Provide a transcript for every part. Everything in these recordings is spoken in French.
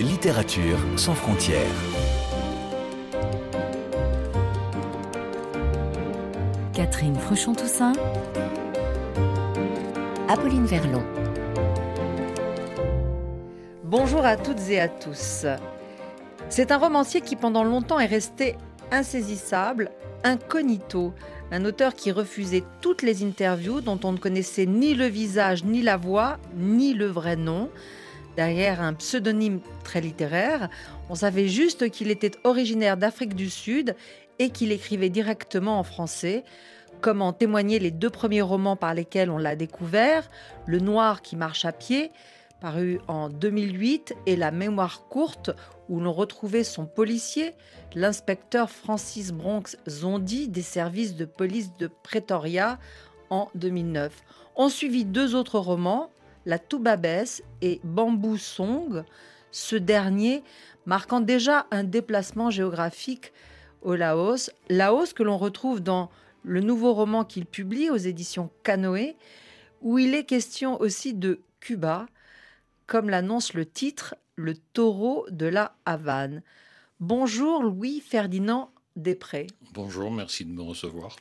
Littérature sans frontières. Catherine Fruchon-Toussaint. Apolline Verlon. Bonjour à toutes et à tous. C'est un romancier qui pendant longtemps est resté insaisissable, incognito, un auteur qui refusait toutes les interviews dont on ne connaissait ni le visage, ni la voix, ni le vrai nom. Derrière un pseudonyme très littéraire, on savait juste qu'il était originaire d'Afrique du Sud et qu'il écrivait directement en français, comme en témoignaient les deux premiers romans par lesquels on l'a découvert, Le Noir qui marche à pied, paru en 2008, et La mémoire courte, où l'on retrouvait son policier, l'inspecteur Francis Bronx Zondi des services de police de Pretoria en 2009. On suivit deux autres romans, La Toubabès et Bamboo Song, ce dernier marquant déjà un déplacement géographique au Laos, Laos que l'on retrouve dans le nouveau roman qu'il publie aux éditions Canoë, où il est question aussi de Cuba, comme l'annonce le titre Le taureau de la Havane. Bonjour Louis-Ferdinand Després. Bonjour, merci de me recevoir.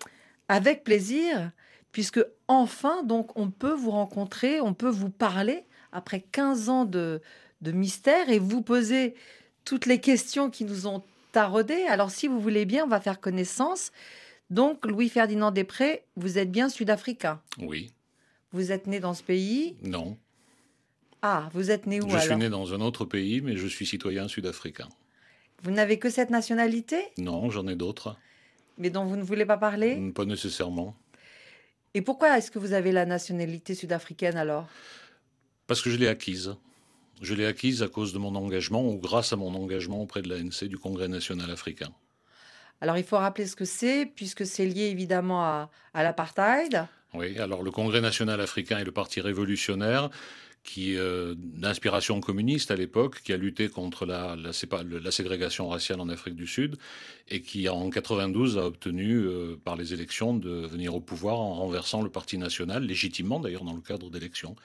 Avec plaisir, puisque enfin, donc, on peut vous rencontrer, on peut vous parler après 15 ans de, de mystère et vous poser toutes les questions qui nous ont taraudé. Alors, si vous voulez bien, on va faire connaissance. Donc, Louis-Ferdinand Després, vous êtes bien sud-africain? Oui. Vous êtes né dans ce pays? Non. Ah, vous êtes né où Je alors suis né dans un autre pays, mais je suis citoyen sud-africain. Vous n'avez que cette nationalité? Non, j'en ai d'autres. Mais dont vous ne voulez pas parler? Pas nécessairement. Et pourquoi est-ce que vous avez la nationalité sud-africaine alors? Parce que je l'ai acquise. Je l'ai acquise à cause de mon engagement ou grâce à mon engagement auprès de l'ANC, du Congrès national africain. Alors il faut rappeler ce que c'est, puisque c'est lié évidemment à, à l'apartheid. Oui, alors le Congrès national africain est le parti révolutionnaire qui, euh, d'inspiration communiste à l'époque, qui a lutté contre la, la, la, ségrégation raciale en Afrique du Sud et qui, en 92, a obtenu euh, par les élections de venir au pouvoir en renversant le parti national, légitimement d'ailleurs dans le cadre d'élections.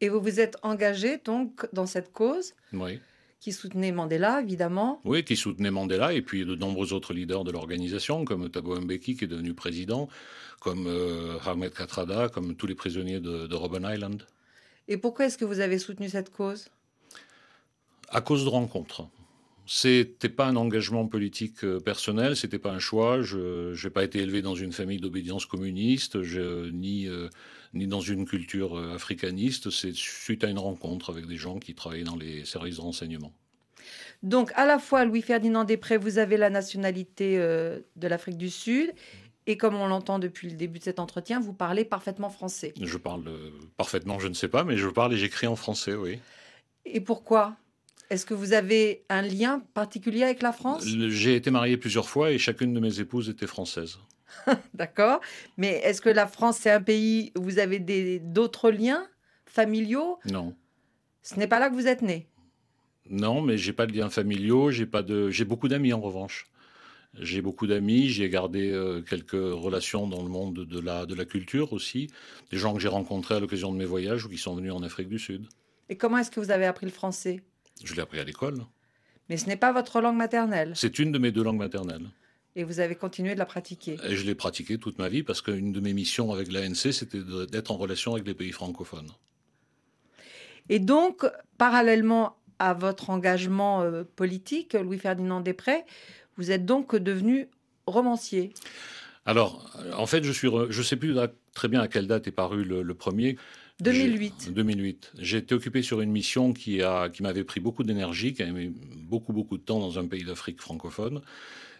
Et vous vous êtes engagé donc dans cette cause Oui. Qui soutenait Mandela, évidemment. Oui, qui soutenait Mandela et puis de nombreux autres leaders de l'organisation, comme Thabo Mbeki, qui est devenu président, comme euh, Ahmed Kathrada, comme tous les prisonniers de, de Robben Island. Et pourquoi est-ce que vous avez soutenu cette cause? À cause de rencontres. C'était pas un engagement politique euh, personnel, c'était pas un choix. Je n'ai pas été élevé dans une famille d'obédience communiste, je, ni, euh, ni dans une culture euh, africaniste. C'est suite à une rencontre avec des gens qui travaillaient dans les services de renseignement. Donc, à la fois, Louis-Ferdinand Després, vous avez la nationalité euh, de l'Afrique du Sud. Et comme on l'entend depuis le début de cet entretien, vous parlez parfaitement français. Je parle euh, parfaitement, je ne sais pas, mais je parle et j'écris en français, oui. Et pourquoi? Est-ce que vous avez un lien particulier avec la France? J'ai été marié plusieurs fois et chacune de mes épouses était française. D'accord. Mais est-ce que la France, c'est un pays où vous avez d'autres liens familiaux? Non. Ce n'est pas là que vous êtes né? Non, mais j'ai pas de liens familiaux. J'ai pas de. J'ai beaucoup d'amis en revanche. J'ai beaucoup d'amis, j'ai gardé euh, quelques relations dans le monde de la, de la culture aussi, des gens que j'ai rencontrés à l'occasion de mes voyages ou qui sont venus en Afrique du Sud. Et comment est-ce que vous avez appris le français? Je l'ai appris à l'école. Mais ce n'est pas votre langue maternelle C'est une de mes deux langues maternelles. Et vous avez continué de la pratiquer? Et je l'ai pratiquée toute ma vie parce qu'une de mes missions avec l'ANC, c'était d'être en relation avec les pays francophones. Et donc, parallèlement à votre engagement euh, politique, Louis-Ferdinand Després, vous êtes donc devenu romancier. Alors, en fait, je suis, je sais plus très bien à quelle date est paru le, le premier. 2008. 2008. J'ai été occupé sur une mission qui, a, qui m'avait pris beaucoup d'énergie, qui a mis beaucoup, beaucoup de temps dans un pays d'Afrique francophone.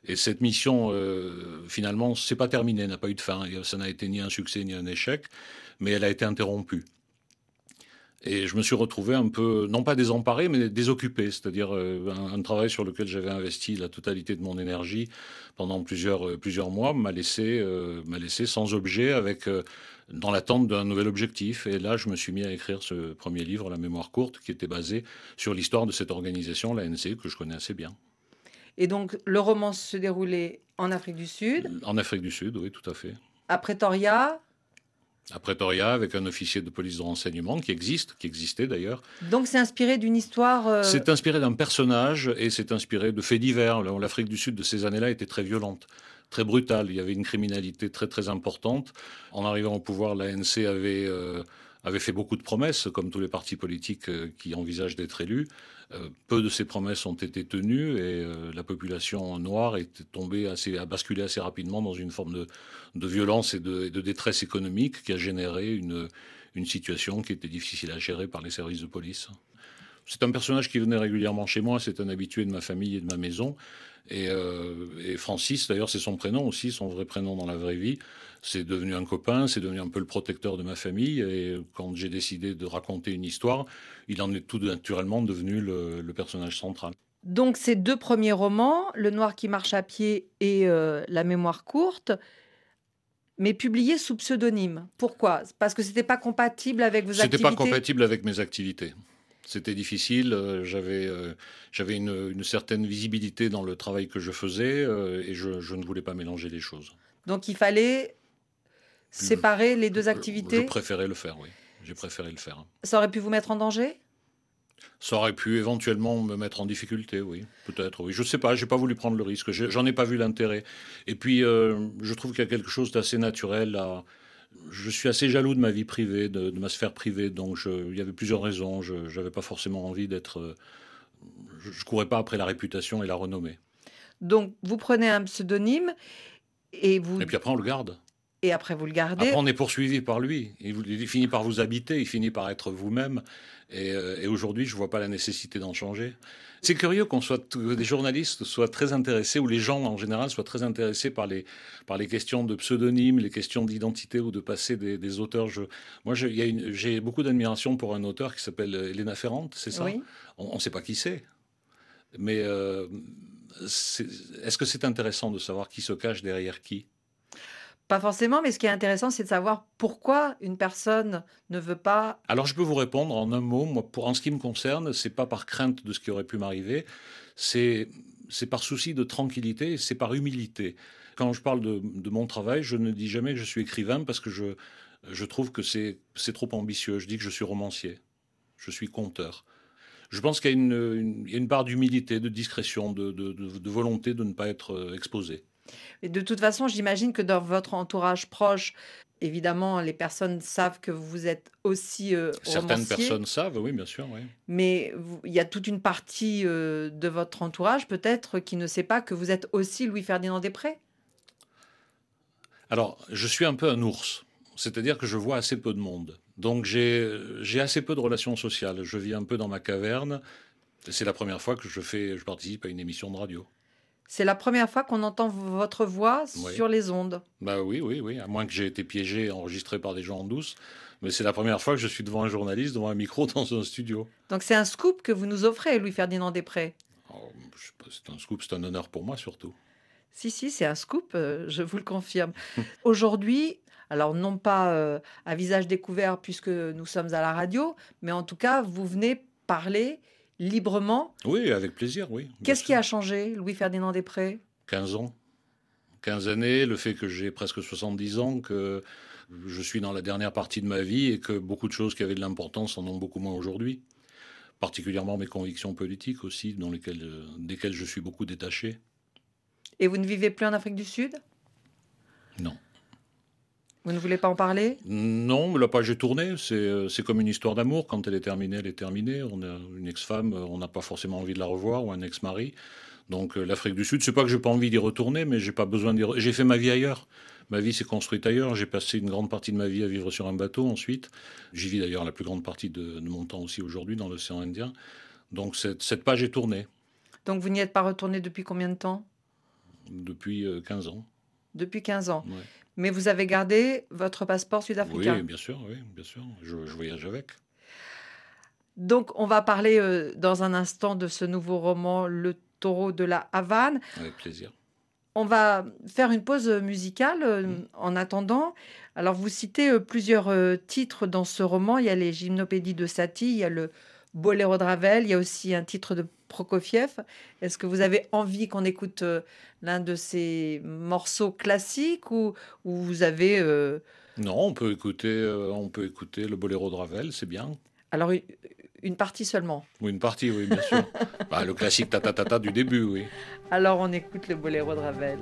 Et cette mission, euh, finalement, c'est pas terminé, n'a pas eu de fin. Ça n'a été ni un succès ni un échec, mais elle a été interrompue. Et je me suis retrouvé un peu, non pas désemparé, mais désoccupé, c'est-à-dire euh, un, un, travail sur lequel j'avais investi la totalité de mon énergie pendant plusieurs, euh, plusieurs mois m'a laissé, euh, m'a laissé sans objet, avec, euh, dans l'attente d'un nouvel objectif. Et là, je me suis mis à écrire ce premier livre, La mémoire courte, qui était basé sur l'histoire de cette organisation, l'ANC, que je connais assez bien. Et donc, le roman se déroulait en Afrique du Sud En Afrique du Sud, oui, tout à fait. À Pretoria À Pretoria, avec un officier de police de renseignement qui existe, qui existait d'ailleurs. Donc c'est inspiré d'une histoire. euh, C'est inspiré d'un personnage et c'est inspiré de faits divers. L'Afrique du Sud de ces années-là était très violente, très brutale. Il y avait une criminalité très très importante. En arrivant au pouvoir, l'ANC avait, euh, avait fait beaucoup de promesses, comme tous les partis politiques euh, qui envisagent d'être élus. Euh, peu de ces promesses ont été tenues et euh, la population noire est tombée assez, a basculé assez rapidement dans une forme de, de violence et de, détresse économique qui a généré une, une situation qui était difficile à gérer par les services de police. C'est un personnage qui venait régulièrement chez moi, c'est un habitué de ma famille et de ma maison. Et, euh, et Francis, d'ailleurs, c'est son prénom aussi, son vrai prénom dans la vraie vie. C'est devenu un copain, c'est devenu un peu le protecteur de ma famille. Et quand j'ai décidé de raconter une histoire, il en est tout naturellement devenu le, le personnage central. Donc ces deux premiers romans, Le Noir qui marche à pied et euh, La mémoire courte, mais publiés sous pseudonyme. Pourquoi? Parce que c'était pas compatible avec vos C'était activités? pas compatible avec mes activités. C'était difficile. euh, J'avais euh, j'avais une, une certaine visibilité dans le travail que je faisais euh, et je, je ne voulais pas mélanger les choses. Donc il fallait séparer les deux Je- Je activités. préférais le faire, oui. J'ai préféré le faire. Ça aurait pu vous mettre en danger? Ça aurait pu éventuellement me mettre en difficulté, oui, peut-être, oui. Je sais pas, j'ai pas voulu prendre le risque, j'en ai pas vu l'intérêt. Et puis, euh, je trouve qu'il y a quelque chose d'assez naturel à. Je suis assez jaloux de ma vie privée, de, de ma sphère privée, donc je- il y avait plusieurs raisons. Je n'avais pas forcément envie d'être. euh, Je, je courais pas après la réputation et la renommée. Donc vous prenez un pseudonyme et vous Et puis après, on le garde. et après vous le gardez. Après, on est poursuivi par lui. Il, finit par vous habiter, il finit par être vous-même. Et, euh, et aujourd'hui, je vois pas la nécessité d'en changer. C'est curieux qu'on soit que des journalistes soient très intéressés, ou les gens en général soient très intéressés par les par les questions de pseudonymes, les questions d'identité ou de passé des, des auteurs. Je, moi, j'ai beaucoup d'admiration pour un auteur qui s'appelle Elena Ferrand, c'est ça? Oui. On ne sait pas qui c'est. Mais euh, est-ce que c'est intéressant de savoir qui se cache derrière qui? Pas forcément, mais ce qui est intéressant, c'est de savoir pourquoi une personne ne veut pas. Alors je peux vous répondre en un mot. Moi, pour, en ce qui me concerne, c'est pas par crainte de ce qui aurait pu m'arriver, c'est c'est par souci de tranquillité, c'est par humilité. Quand je parle de, mon travail, je ne dis jamais que je suis écrivain parce que je je trouve que c'est trop ambitieux. Je dis que je suis romancier, je suis conteur. Je pense qu'il y y a une part d'humilité, de discrétion, de- de volonté de ne pas être euh, exposé. Et de toute façon, j'imagine que dans votre entourage proche, évidemment, les personnes savent que vous êtes aussi euh, Certaines romancier, personnes savent, oui, bien sûr, oui. mais vous- il y a toute une partie euh, de votre entourage peut-être qui ne sait pas que vous êtes aussi Louis-Ferdinand Després. Alors, je suis un peu un ours, c'est-à-dire que je vois assez peu de monde. Donc, j'ai j'ai assez peu de relations sociales. Je vis un peu dans ma caverne. C'est la première fois que je, fais, je participe à une émission de radio. C'est la première fois qu'on entend votre voix Oui. sur les ondes. Bah oui, oui, oui, à moins que j'ai été piégé, enregistré par des gens en douce. Mais c'est la première fois que je suis devant un journaliste, devant un micro, dans un studio. Donc c'est un scoop que vous nous offrez, Louis-Ferdinand Després. Pas, c'est un scoop, c'est un honneur pour moi surtout. Si, si, c'est un scoop, euh, je vous le confirme. Aujourd'hui, alors non pas euh, à visage découvert puisque nous sommes à la radio, mais en tout cas, vous venez parler librement. Oui, avec plaisir, oui. Qu'est-ce qui a changé, Louis-Ferdinand Després? 15 ans. 15 années, le fait que j'ai presque 70 ans, que je suis dans la dernière partie de ma vie et que beaucoup de choses qui avaient de l'importance en ont beaucoup moins aujourd'hui. Particulièrement mes convictions politiques aussi, dans lesquelles, desquelles je suis beaucoup détaché. Et vous ne vivez plus en Afrique du Sud? Non. Vous ne voulez pas en parler? Non, la page est tournée. C'est euh, c'est comme une histoire d'amour. Quand elle est terminée, elle est terminée. On a une ex-femme, euh, on n'a pas forcément envie de la revoir, ou un ex-mari. Donc euh, l'Afrique du Sud, c'est pas que j'ai pas envie d'y retourner, mais j'ai pas besoin d'y. J'ai fait ma vie ailleurs. Ma vie s'est construite ailleurs. J'ai passé une grande partie de ma vie à vivre sur un bateau ensuite. J'y vis d'ailleurs la plus grande partie de, de mon temps aussi aujourd'hui dans l'océan Indien. Donc cette, cette page est tournée Donc vous n'y êtes pas retourné depuis combien de temps? Depuis euh, 15 ans. Depuis 15 ans. Ouais. Mais vous avez gardé votre passeport sud-africain. Oui, bien sûr, oui, bien sûr. Je, je voyage avec. Donc on va parler euh, dans un instant de ce nouveau roman, Le taureau de la Havane. Avec plaisir. On va faire une pause musicale euh, Mm. en attendant. Alors, vous citez euh, plusieurs titres dans ce roman. Il y a les gymnopédies de Satie, il y a le Boléro de Ravel, il y a aussi un titre de Prokofiev. Est-ce que vous avez envie qu'on écoute euh, l'un de ces morceaux classiques ou, ou vous avez euh, Non, on peut écouter, euh, on peut écouter le boléro de Ravel, c'est bien. Alors, une, partie seulement. Ou une partie, oui, bien sûr. Bah, le classique ta ta ta ta du début, oui. Alors, on écoute le boléro de Ravel.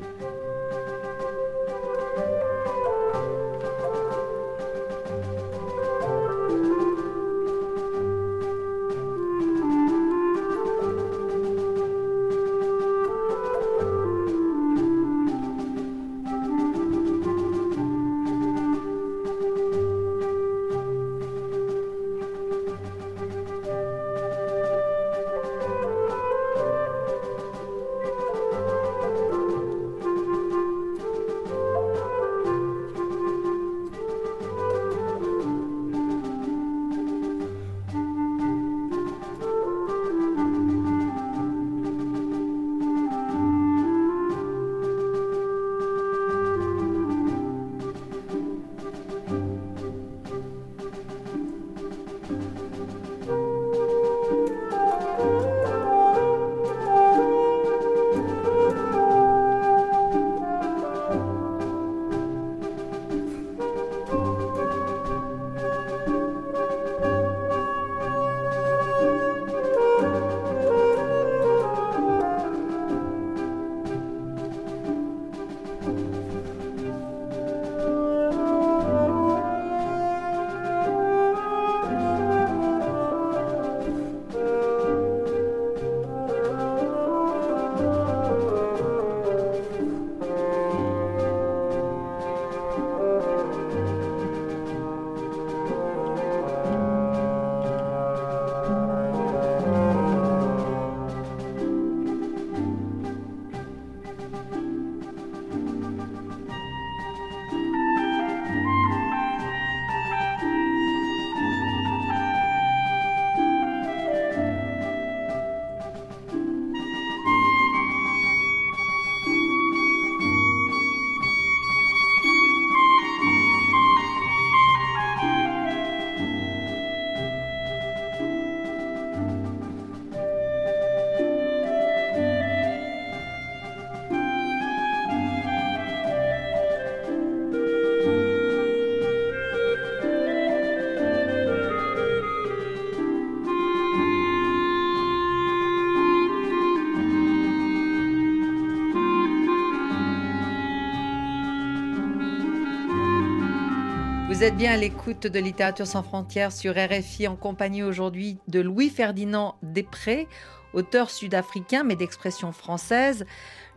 Vous êtes bien à l'écoute de Littérature sans frontières sur RFI en compagnie aujourd'hui de Louis-Ferdinand Després, auteur sud-africain mais d'expression française,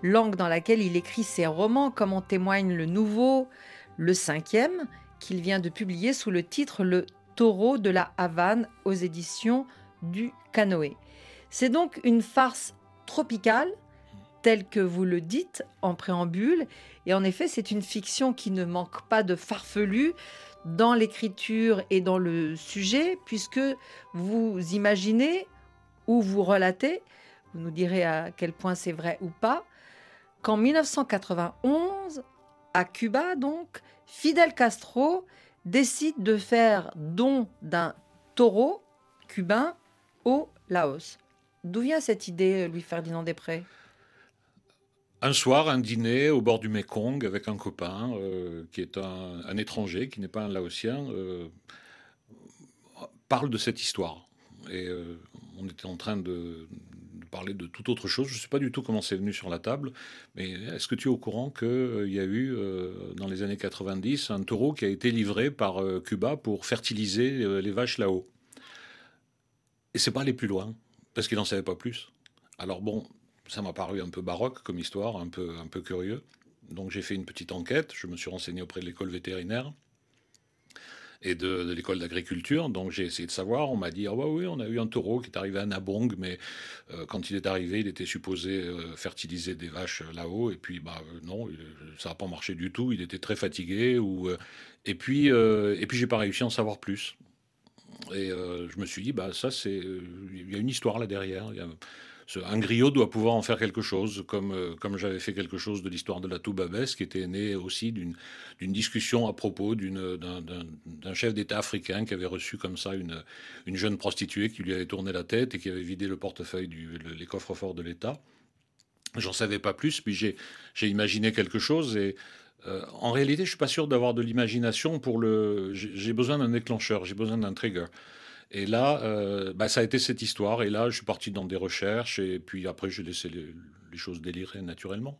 langue dans laquelle il écrit ses romans comme en témoigne le nouveau, le cinquième, qu'il vient de publier sous le titre Le taureau de la Havane aux éditions du Canoë. C'est donc une farce tropicale telle que vous le dites en préambule. Et en effet, c'est une fiction qui ne manque pas de farfelu, dans l'écriture et dans le sujet, puisque vous imaginez ou vous relatez, vous nous direz à quel point c'est vrai ou pas, qu'en 1991, à Cuba donc, Fidel Castro décide de faire don d'un taureau cubain au Laos. D'où vient cette idée, Louis-Ferdinand Després? Un soir, un dîner au bord du Mekong avec un copain euh, qui est un, étranger, qui n'est pas un Laotien, euh, parle de cette histoire. Et euh, on était en train de, parler de toute autre chose. Je ne sais pas du tout comment c'est venu sur la table, mais est-ce que tu es au courant qu'il y a eu, dans les années 90, un taureau qui a été livré par Cuba pour fertiliser les vaches là-haut? Et c'est pas aller plus loin, parce qu'il n'en savait pas plus. Alors bon, ça m'a paru un peu baroque comme histoire, un peu, un peu curieux. Donc j'ai fait une petite enquête, je me suis renseigné auprès de l'école vétérinaire et de, l'école d'agriculture. Donc j'ai essayé de savoir. On m'a dit ah oui, on a eu un taureau qui est arrivé à Nabong, mais euh, quand il est arrivé, il était supposé euh, fertiliser des vaches là-haut. Et puis bah euh, non, ça n'a pas marché du tout. Il était très fatigué. Et puis et puis j'ai pas réussi à en savoir plus. Et je me suis dit bah ça c'est il y a une histoire là derrière un griot doit pouvoir en faire quelque chose, comme, euh, comme j'avais fait quelque chose de l'histoire de la Toubabès, qui était né aussi d'une discussion à propos d'un chef d'État africain qui avait reçu comme ça une, une jeune prostituée qui lui avait tourné la tête et qui avait vidé le portefeuille, du, les coffres forts de l'État. J'en savais pas plus, puis j'ai imaginé quelque chose et en réalité, je suis pas sûr d'avoir de l'imagination pour le. J'ai besoin d'un déclencheur, j'ai besoin d'un trigger. Et là, bah, ça a été cette histoire. Et là, je suis parti dans des recherches. Et puis après, j'ai laissé les, les choses délirer naturellement.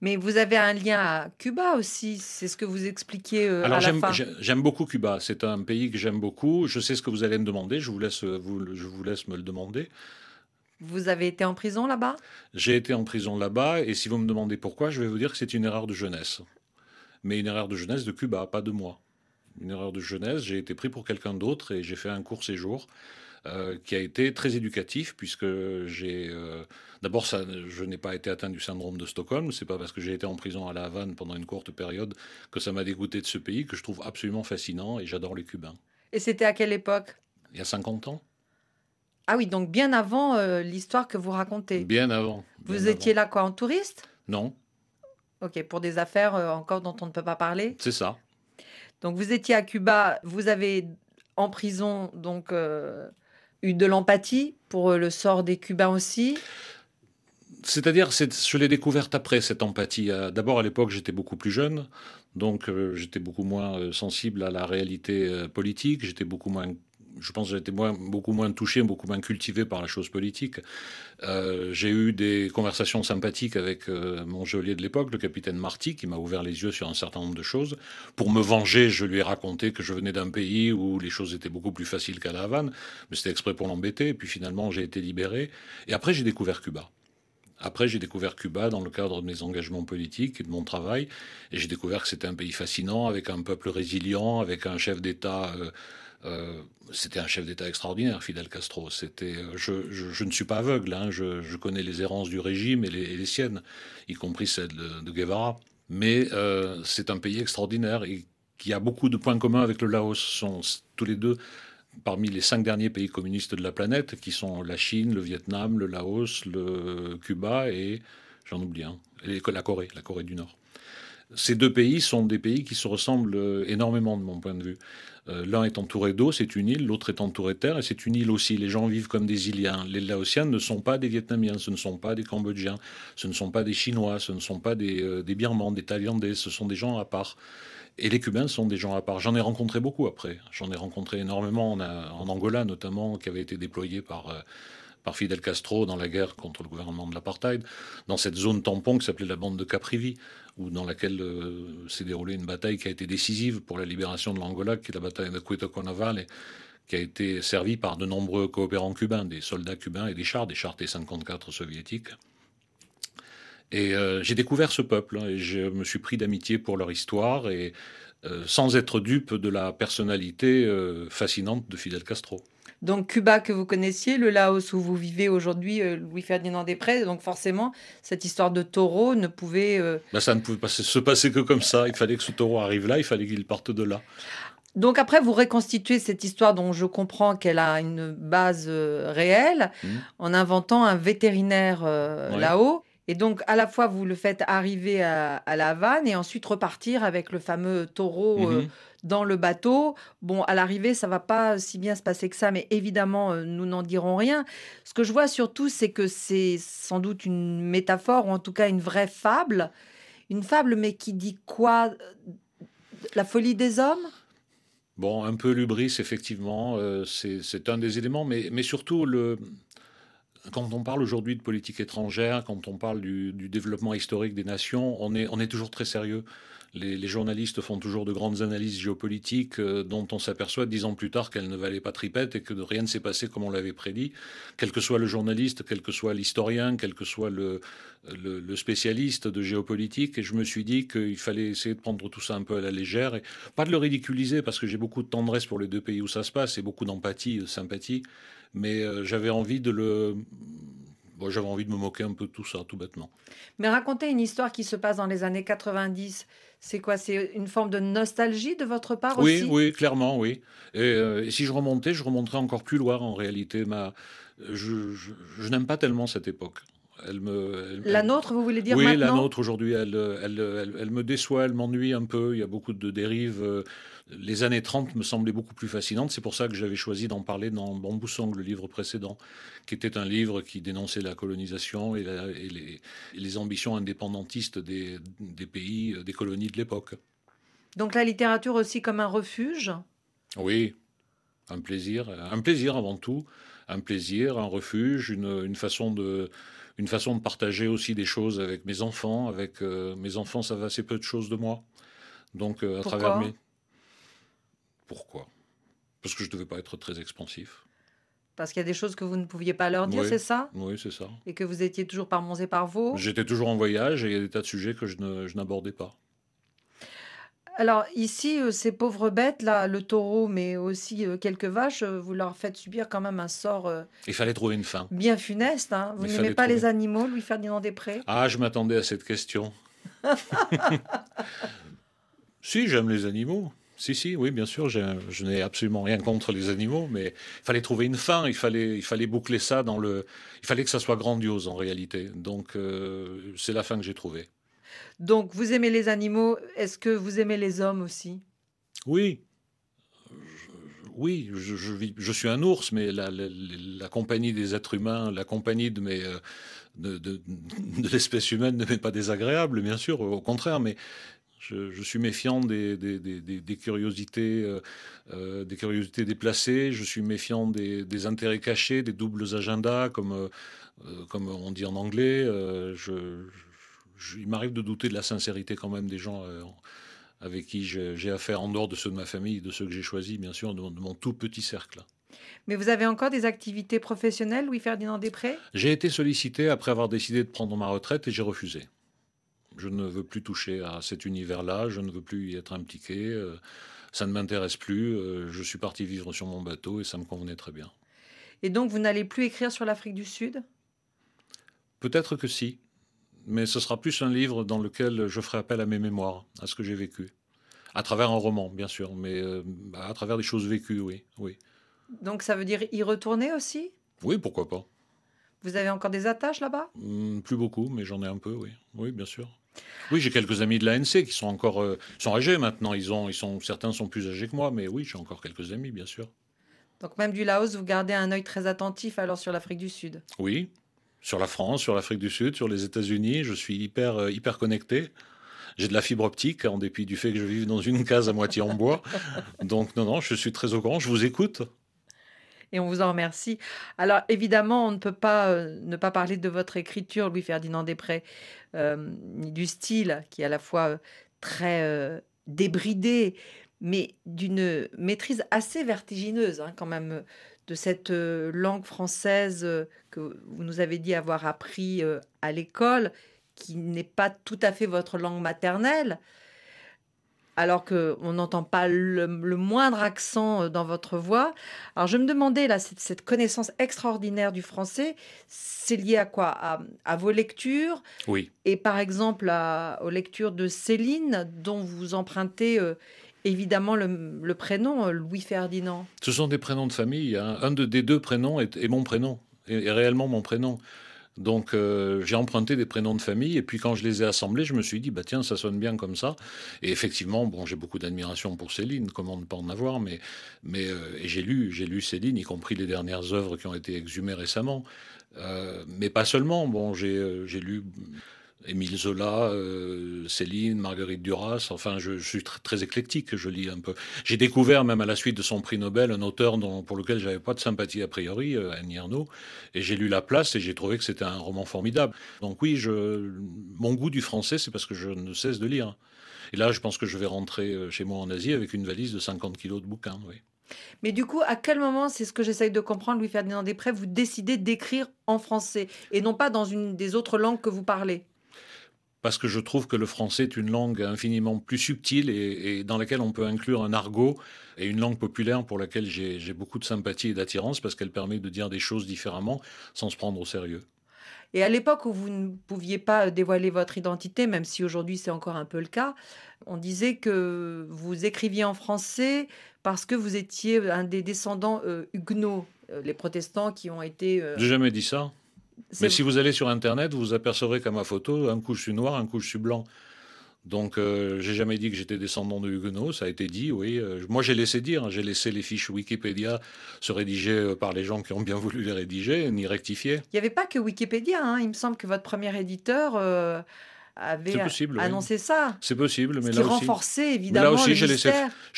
Mais vous avez un lien à Cuba aussi, c'est ce que vous expliquiez euh, à la fin. J'aime beaucoup Cuba, c'est un pays que j'aime beaucoup. Je sais ce que vous allez me demander, je vous laisse, vous, je vous laisse me le demander. Vous avez été en prison là-bas? J'ai été en prison là-bas, et si vous me demandez pourquoi, je vais vous dire que c'est une erreur de jeunesse. Mais une erreur de jeunesse de Cuba, pas de moi. Une erreur de jeunesse, j'ai été pris pour quelqu'un d'autre et j'ai fait un court séjour euh, qui a été très éducatif puisque j'ai euh, d'abord je n'ai pas été atteint du syndrome de Stockholm. C'est pas parce que j'ai été en prison à La Havane pendant une courte période que ça m'a dégoûté de ce pays que je trouve absolument fascinant et j'adore les Cubains. Et c'était à quelle époque? Il y a 50 ans. Ah oui, donc bien avant euh, l'histoire que vous racontez. Bien avant. vous étiez là quoi en touriste? Non. Ok, pour des affaires encore dont on ne peut pas parler? C'est ça. Donc vous étiez à Cuba, vous avez en prison donc eu de l'empathie pour euh, le sort des Cubains aussi? C'est-à-dire, je l'ai découverte après, cette empathie. Euh, d'abord, à l'époque, j'étais beaucoup plus jeune, donc euh, j'étais beaucoup moins sensible à la réalité politique, j'étais beaucoup moins je pense que j'ai été beaucoup moins touché, beaucoup moins cultivé par la chose politique. Euh, j'ai eu des conversations sympathiques avec euh, mon geôlier de l'époque, le capitaine Marty, qui m'a ouvert les yeux sur un certain nombre de choses. Pour me venger, je lui ai raconté que je venais d'un pays où les choses étaient beaucoup plus faciles qu'à La Havane, mais c'était exprès pour l'embêter. Et puis finalement, j'ai été libéré. Et après, j'ai découvert Cuba. Après, j'ai découvert Cuba dans le cadre de mes engagements politiques et de mon travail. Et j'ai découvert que c'était un pays fascinant, avec un peuple résilient, avec un chef d'État. Euh, euh, c'était un chef d'État extraordinaire, Fidel Castro. C'était, euh, je, ne suis pas aveugle, hein. je, connais les errances du régime et les, siennes, y compris celles de, Guevara. Mais euh, c'est un pays extraordinaire et qui a beaucoup de points communs avec le Laos. sont tous les deux parmi les cinq derniers pays communistes de la planète, qui sont la Chine, le Vietnam, le Laos, le Cuba et j'en oublie un, et la Corée, la Corée du Nord. Ces deux pays sont des pays qui se ressemblent énormément de mon point de vue. Euh, l'un est entouré d'eau, c'est une île, l'autre est entouré de terre, et c'est une île aussi. Les gens vivent comme des Iliens. Les Laotiens ne sont pas des Vietnamiens, ce ne sont pas des Cambodgiens, ce ne sont pas des Chinois, ce ne sont pas des, euh, des Birmans, des Thaïlandais, ce sont des gens à part. Et les Cubains sont des gens à part. J'en ai rencontré beaucoup après. J'en ai rencontré énormément en, en, Angola notamment, qui avait été déployé par... Euh, par Fidel Castro dans la guerre contre le gouvernement de l'apartheid, dans cette zone tampon qui s'appelait la bande de Caprivi, où dans laquelle euh, s'est déroulée une bataille qui a été décisive pour la libération de l'Angola, qui est la bataille de Cuito Conaval, et qui a été servie par de nombreux coopérants cubains, des soldats cubains et des chars, des chars T-54 soviétiques. Et euh, j'ai découvert ce peuple, hein, et je me suis pris d'amitié pour leur histoire, et euh, sans être dupe de la personnalité fascinante de Fidel Castro. Donc Cuba que vous connaissiez, le Laos où vous vivez aujourd'hui, euh, Louis-Ferdinand Després. Donc forcément, cette histoire de taureau ne pouvait... Euh, bah, ça ne pouvait pas se passer que comme ça. Il fallait que ce taureau arrive là, il fallait qu'il parte de là. Donc après, vous reconstituez cette histoire dont je comprends qu'elle a une base euh, réelle mmh. en inventant un vétérinaire là-haut. Et donc, à la fois, vous le faites arriver à, La Havane et ensuite repartir avec le fameux taureau mmh dans le bateau. Bon, à l'arrivée, ça va pas si bien se passer que ça, mais évidemment, euh, nous n'en dirons rien. Ce que je vois surtout, c'est que c'est sans doute une métaphore, ou en tout cas une vraie fable. Une fable, mais qui dit quoi La folie des hommes? Bon, un peu lubris, effectivement, euh, c'est un des éléments, mais, mais surtout le, quand on parle aujourd'hui de politique étrangère, quand on parle du, développement historique des nations, on est toujours très sérieux les, journalistes font toujours de grandes analyses géopolitiques euh, dont on s'aperçoit dix ans plus tard qu'elles ne valaient pas tripette et que rien ne s'est passé comme on l'avait prédit, quel que soit le journaliste, quel que soit l'historien, quel que soit le, spécialiste de géopolitique. Et je me suis dit qu'il fallait essayer de prendre tout ça un peu à la légère et pas de le ridiculiser parce que j'ai beaucoup de tendresse pour les deux pays où ça se passe et beaucoup d'empathie, de sympathie. Mais euh, j'avais envie de le j'avais envie de me moquer un peu de tout ça, tout bêtement. Mais raconter une histoire qui se passe dans les années 90, c'est quoi C'est une forme de nostalgie de votre part oui, aussi Oui, clairement, oui. Euh, et, si je remontais, je remonterais encore plus loin en réalité. Ma, je, je, n'aime pas tellement cette époque. Elle me, la nôtre, vous voulez dire oui, maintenant la nôtre aujourd'hui, elle, elle, elle, me déçoit, elle m'ennuie un peu. Il y a beaucoup de dérives, euh, les années 30 me semblaient beaucoup plus fascinantes. C'est pour ça que j'avais choisi d'en parler dans Bambou Song, le livre précédent, qui était un livre qui dénonçait la colonisation et, les, ambitions indépendantistes des, pays, des colonies de l'époque. Donc la littérature aussi comme un refuge? Oui, un plaisir, un plaisir avant tout, un plaisir, un refuge, une, façon de une façon de partager aussi des choses avec mes enfants. Avec euh, mes enfants, ça va assez peu de choses de moi. Donc euh, à travers mes pourquoi? Parce que je ne devais pas être très expansif. Parce qu'il y a des choses que vous ne pouviez pas leur dire, c'est ça? Oui, c'est ça. Et que vous étiez toujours par Mons et par Vaux J'étais toujours en voyage et il y a des tas de sujets que je n'abordais pas. Alors ici, euh, ces pauvres bêtes, là, le taureau, mais aussi euh, quelques vaches, euh, vous leur faites subir quand même un sort. il fallait trouver une fin. Bien funeste. Hein. Vous n'aimez pas les animaux, Louis-Ferdinand Després Ah, je m'attendais à cette question. si, j'aime les animaux. Si, si, oui, bien sûr, je n'ai absolument rien contre les animaux, mais il fallait trouver une fin, il fallait, il fallait boucler ça dans le... Il fallait que ça soit grandiose en réalité. Donc, euh, c'est la fin que j'ai trouvée. Donc, vous aimez les animaux, est-ce que vous aimez les hommes aussi? Oui. oui, je, je, suis un ours, mais la, la, compagnie des êtres humains, la compagnie de mes... Euh, de, de, de l'espèce humaine ne m'est pas désagréable, bien sûr, au contraire, mais je, suis méfiant des, des, curiosités, euh, euh, des curiosités déplacées. Je suis méfiant des, intérêts cachés, des doubles agendas, comme, euh, comme on dit en anglais. Je, il m'arrive de douter de la sincérité quand même des gens avec qui j'ai affaire, en dehors de ceux de ma famille, de ceux que j'ai choisis, bien sûr, de, mon tout petit cercle. Mais vous avez encore des activités professionnelles, Louis-Ferdinand Després? J'ai été sollicité après avoir décidé de prendre ma retraite et j'ai refusé. Je ne veux plus toucher à cet univers-là, je ne veux plus y être impliqué, euh, ça ne m'intéresse plus, euh, je suis parti vivre sur mon bateau et ça me convenait très bien. Et donc vous n'allez plus écrire sur l'Afrique du Sud? Peut-être que si, mais ce sera plus un livre dans lequel je ferai appel à mes mémoires, à ce que j'ai vécu. À travers un roman, bien sûr, mais euh, à travers des choses vécues, oui, oui. Donc ça veut dire y retourner aussi? Oui, pourquoi pas. Vous avez encore des attaches là-bas? Hmm, Plus beaucoup, mais j'en ai un peu, oui. Oui, bien sûr. Oui, j'ai quelques amis de l'ANC qui sont encore euh, sont âgés maintenant. Ils ont, ils sont, certains sont plus âgés que moi, mais oui, j'ai encore quelques amis, bien sûr. Donc même du Laos, vous gardez un œil très attentif alors sur l'Afrique du Sud. Oui, sur la France, sur l'Afrique du Sud, sur les États-Unis. Je suis hyper, euh, hyper connecté. J'ai de la fibre optique, en dépit du fait que je vive dans une case à moitié en bois. Donc non, non, je suis très au courant. Je vous écoute et on vous en remercie. Alors évidemment, on ne peut pas euh, ne pas parler de votre écriture, Louis-Ferdinand Després, euh, ni du style qui est à la fois euh, très débridé, mais d'une maîtrise assez vertigineuse hein, quand même de cette langue française que vous nous avez dit avoir appris à l'école, qui n'est pas tout à fait votre langue maternelle alors qu'on n'entend pas le, moindre accent euh, dans votre voix. Alors je me demandais, là, cette, connaissance extraordinaire du français, c'est lié à quoi? À, vos lectures? Oui. Et par exemple aux lectures de Céline, dont vous empruntez... Euh, évidemment le, prénom euh, Louis Ferdinand? Ce sont des prénoms de famille. Hein. Un des deux prénoms est, mon prénom, est réellement mon prénom. Donc euh, j'ai emprunté des prénoms de famille et puis quand je les ai assemblés, je me suis dit bah tiens ça sonne bien comme ça. Et effectivement j'ai beaucoup d'admiration pour Céline, comment ne pas en avoir, mais euh, et j'ai lu j'ai lu Céline, y compris les dernières œuvres qui ont été exhumées récemment, euh, mais pas seulement. Bon j'ai lu Émile Zola, euh, Céline, Marguerite Duras. Enfin, je, suis très, éclectique, je lis un peu. J'ai découvert, même à la suite de son prix Nobel, un auteur dont, pour lequel j'avais pas de sympathie a priori, euh, Annie Ernaux, et j'ai lu La Place et j'ai trouvé que c'était un roman formidable. Donc oui, mon goût du français, c'est parce que je ne cesse de lire. Et là, je pense que je vais rentrer euh, chez moi en Asie avec une valise de 50 kilos de bouquins, oui. Mais du coup, à quel moment, c'est ce que j'essaye de comprendre, Louis-Ferdinand Després, vous décidez d'écrire en français et non pas dans une des autres langues que vous parlez? Parce que je trouve que le français est une langue infiniment plus subtile et, dans laquelle on peut inclure un argot et une langue populaire pour laquelle j'ai beaucoup de sympathie et d'attirance parce qu'elle permet de dire des choses différemment sans se prendre au sérieux. Et à l'époque où vous ne pouviez pas dévoiler votre identité, même si aujourd'hui c'est encore un peu le cas, on disait que vous écriviez en français parce que vous étiez un des descendants euh, huguenots, euh, les protestants qui ont été... Euh, j'ai jamais dit ça. Mais si vous allez sur Internet, vous apercevrez qu'à ma photo, un coup je suis noir, un coup je suis blanc. Donc, euh, j'ai jamais dit que j'étais descendant de Huguenots, ça a été dit, oui. Euh, moi, j'ai laissé dire, hein, j'ai laissé les fiches Wikipédia se rédiger euh, par les gens qui ont bien voulu les rédiger, ni rectifier. Il n'y avait pas que Wikipédia, hein. il me semble que votre premier éditeur euh, avait oui. annoncé ça. C'est possible, mais Ce là qui aussi. renforçait Mais évidemment là aussi, j'ai laissé,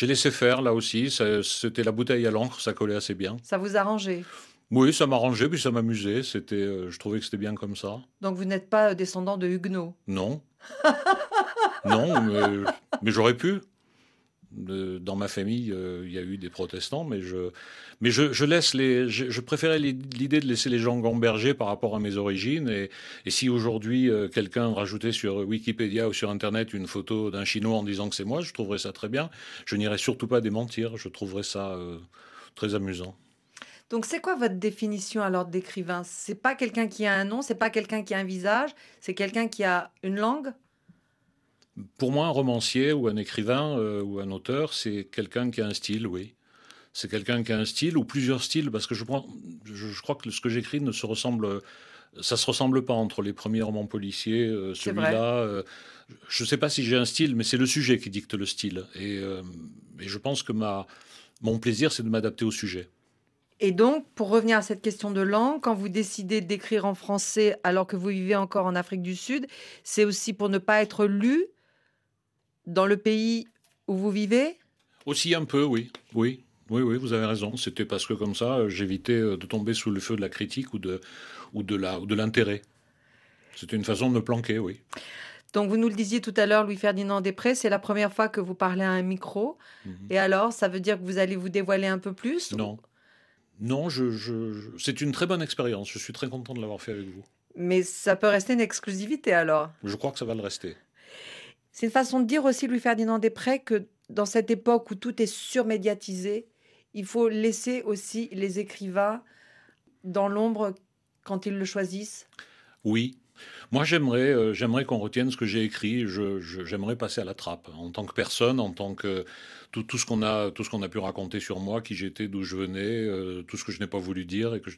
laissé faire, là aussi. C'était la bouteille à l'encre, ça collait assez bien. Ça vous arrangeait. Oui, ça m'arrangeait, puis ça m'amusait. C'était, euh, je trouvais que c'était bien comme ça. Donc vous n'êtes pas descendant de Huguenots. Non. non, mais, mais j'aurais pu. De- Dans ma famille, euh, il y a eu des protestants, mais je, mais je, je laisse les, je, je préférais l'idée de laisser les gens gamberger par rapport à mes origines. Et, et si aujourd'hui euh, quelqu'un rajoutait sur Wikipédia ou sur Internet une photo d'un Chinois en disant que c'est moi, je trouverais ça très bien. Je n'irais surtout pas démentir. Je trouverais ça euh, très amusant. Donc c'est quoi votre définition alors d'écrivain? C'est pas quelqu'un qui a un nom, c'est pas quelqu'un qui a un visage, c'est quelqu'un qui a une langue? Pour moi, un romancier ou un écrivain euh, ou un auteur, c'est quelqu'un qui a un style, oui. C'est quelqu'un qui a un style ou plusieurs styles, parce que je, prends, je, je crois que ce que j'écris ne se ressemble, ça se ressemble pas entre les premiers romans policiers, euh, celui-là. euh, je ne sais pas si j'ai un style, mais c'est le sujet qui dicte le style. Et, euh, et je pense que ma, mon plaisir, c'est de m'adapter au sujet. Et donc, pour revenir à cette question de langue, quand vous décidez d'écrire en français alors que vous vivez encore en Afrique du Sud, c'est aussi pour ne pas être lu dans le pays où vous vivez? Aussi un peu, oui. Oui, oui, oui, vous avez raison. C'était parce que comme ça, euh, j'évitais euh, de tomber sous le feu de la critique ou de, ou de la, ou de l'intérêt. C'était une façon de me planquer, oui. Donc, vous nous le disiez tout à l'heure, Louis-Ferdinand Després, c'est la première fois que vous parlez à un micro. Mhm. Et alors, ça veut dire que vous allez vous dévoiler un peu plus Non. Non, je, je- je- c'est une très bonne expérience. Je suis très content de l'avoir fait avec vous. Mais ça peut rester une exclusivité alors. Je crois que ça va le rester. C'est une façon de dire aussi, Louis-Ferdinand Després, que dans cette époque où tout est surmédiatisé, il faut laisser aussi les écrivains dans l'ombre quand ils le choisissent. Oui. Moi, j'aimerais, euh, j'aimerais qu'on retienne ce que j'ai écrit. Je, je- j'aimerais passer à la trappe en tant que personne, en tant que tout, ce qu'on a, tout ce qu'on a pu raconter sur moi, qui j'étais, d'où je venais, euh, tout ce que je n'ai pas voulu dire et que je,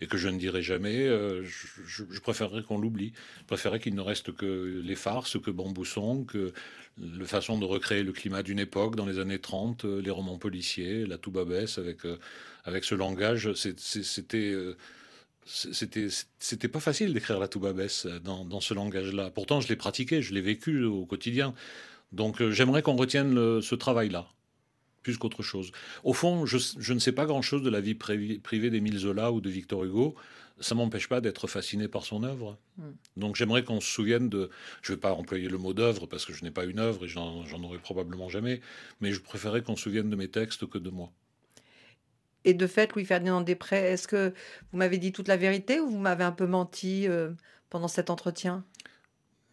et que je ne dirai jamais. euh, je, préférerais qu'on l'oublie. Je préférerais qu'il ne reste que les farces, que Bambousson, que la façon de recréer le climat d'une époque dans les années 30, euh, les romans policiers, la Toubabès avec avec ce langage. C'était c'était c'était pas facile d'écrire la Toubabès dans, dans ce langage-là. Pourtant, je l'ai pratiqué, je l'ai vécu au quotidien. Donc, euh, j'aimerais qu'on retienne le- ce travail-là, plus qu'autre chose. Au fond, je, je ne sais pas grand-chose de la vie privée, privée d'Émile Zola ou de Victor Hugo. Ça m'empêche pas d'être fasciné par son œuvre. Mm. Donc, j'aimerais qu'on se souvienne de. Je ne vais pas employer le mot d'œuvre parce que je n'ai pas une œuvre et j'en j'en aurai probablement jamais. Mais je préférais qu'on se souvienne de mes textes que de moi. Et de fait, Louis-Ferdinand Després, est-ce que vous m'avez dit toute la vérité ou vous m'avez un peu menti euh, pendant cet entretien?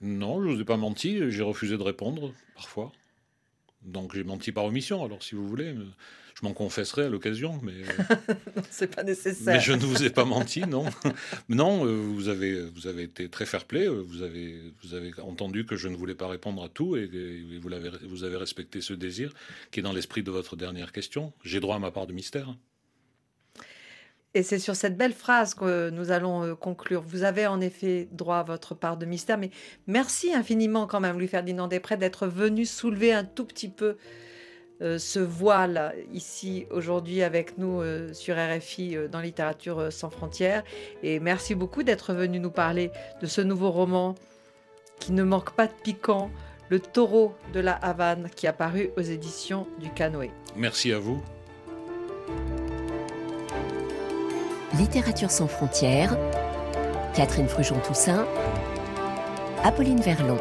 Non, je vous ai pas menti, j'ai refusé de répondre, parfois. Donc j'ai menti par omission, alors si vous voulez, je m'en confesserai à l'occasion, mais, euh, C'est pas mais nécessaire. je ne vous ai pas menti, non. non, euh, vous, avez, vous avez été très fair-play, euh, vous avez, vous avez entendu que je ne voulais pas répondre à tout, et, et vous, vous avez respecté ce désir qui est dans l'esprit de votre dernière question. J'ai droit à ma part de mystère. Et c'est sur cette belle phrase que nous allons euh, conclure. Vous avez en effet droit à votre part de mystère, mais merci infiniment quand même, Louis-Ferdinand Després, d'être venu soulever un tout petit peu euh, ce voile ici aujourd'hui avec nous euh, sur RFI dans Littérature sans frontières. Et merci beaucoup d'être venu nous parler de ce nouveau roman qui ne manque pas de piquant, Le taureau de la Havane, qui a paru aux éditions du Canoë. Merci à vous. Littérature sans frontières, Catherine Frujon-Toussaint, Apolline Verlon.